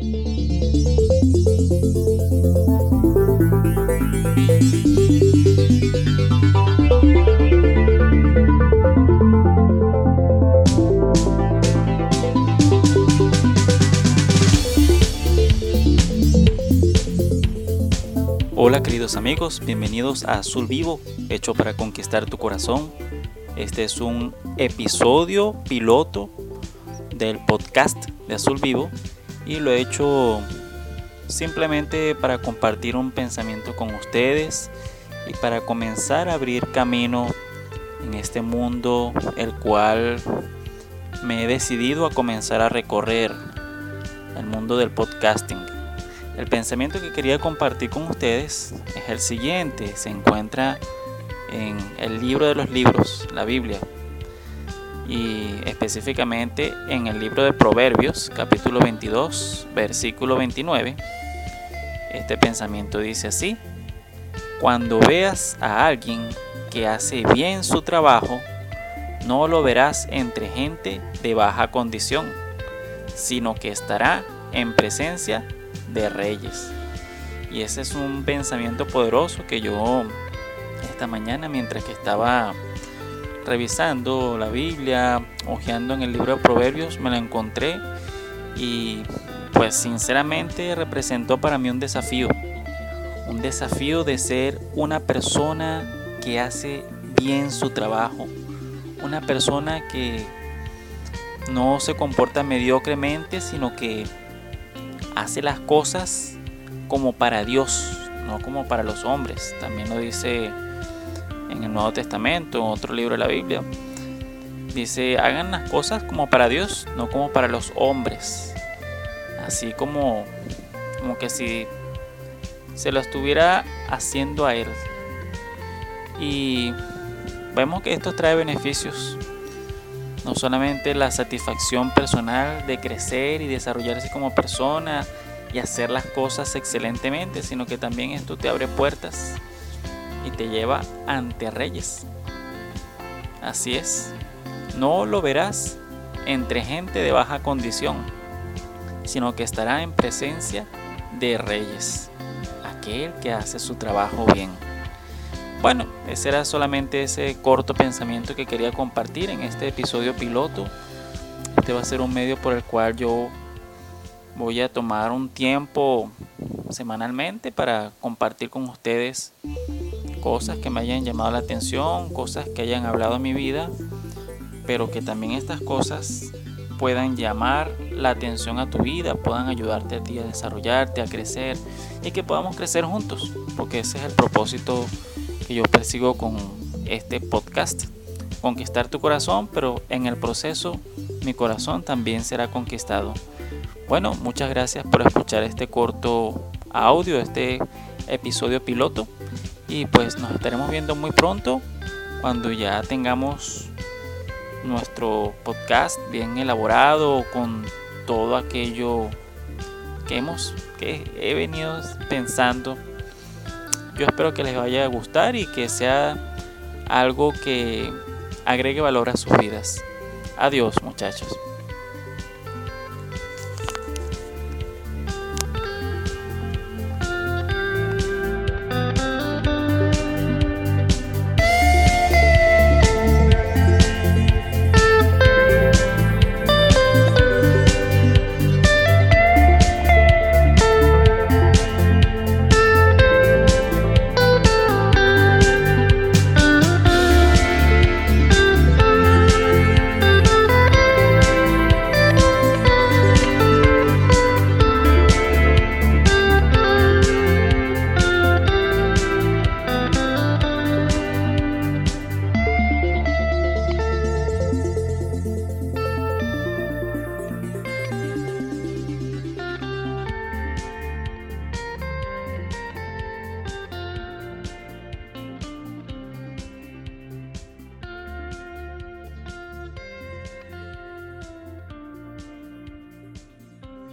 Hola queridos amigos, bienvenidos a Azul Vivo, hecho para conquistar tu corazón. Este es un episodio piloto del podcast de Azul Vivo y lo he hecho simplemente para compartir un pensamiento con ustedes y para comenzar a abrir camino en este mundo el cual me he decidido a comenzar a recorrer el mundo del podcasting el pensamiento que quería compartir con ustedes es el siguiente. Se encuentra en el libro de los libros, la Biblia, y específicamente en el libro de Proverbios, capítulo 22, versículo 29. Este pensamiento dice así, cuando veas a alguien que hace bien su trabajo, no lo verás entre gente de baja condición, sino que estará en presencia de reyes. Y ese es un pensamiento poderoso que yo esta mañana mientras que estaba revisando la Biblia, hojeando en el libro de Proverbios, me lo encontré y pues sinceramente representó para mí un desafío. Un desafío de ser una persona que hace bien su trabajo. Una persona que no se comporta mediocremente, sino que hace las cosas como para Dios, no como para los hombres. También lo dice en el Nuevo Testamento, en otro libro de la Biblia. Dice, hagan las cosas como para Dios, no como para los hombres. Así como, como que si se lo estuviera haciendo a Él. Y vemos que esto trae beneficios. No solamente la satisfacción personal de crecer y desarrollarse como persona y hacer las cosas excelentemente, sino que también esto te abre puertas y te lleva ante reyes. Así es, no lo verás entre gente de baja condición, sino que estará en presencia de reyes, aquel que hace su trabajo bien. Bueno, ese era solamente ese corto pensamiento que quería compartir en este episodio piloto. Este va a ser un medio por el cual yo voy a tomar un tiempo semanalmente para compartir con ustedes cosas que me hayan llamado la atención, cosas que hayan hablado en mi vida, pero que también estas cosas puedan llamar la atención a tu vida, puedan ayudarte a ti a desarrollarte, a crecer y que podamos crecer juntos, porque ese es el propósito yo persigo con este podcast. Conquistar tu corazón, pero en el proceso mi corazón también será conquistado. Bueno, muchas gracias por escuchar este corto audio, este episodio piloto. Y pues nos estaremos viendo muy pronto cuando ya tengamos nuestro podcast bien elaborado con todo aquello que hemos que he venido pensando yo espero que les vaya a gustar y que sea algo que agregue valor a sus vidas. Adiós muchachos.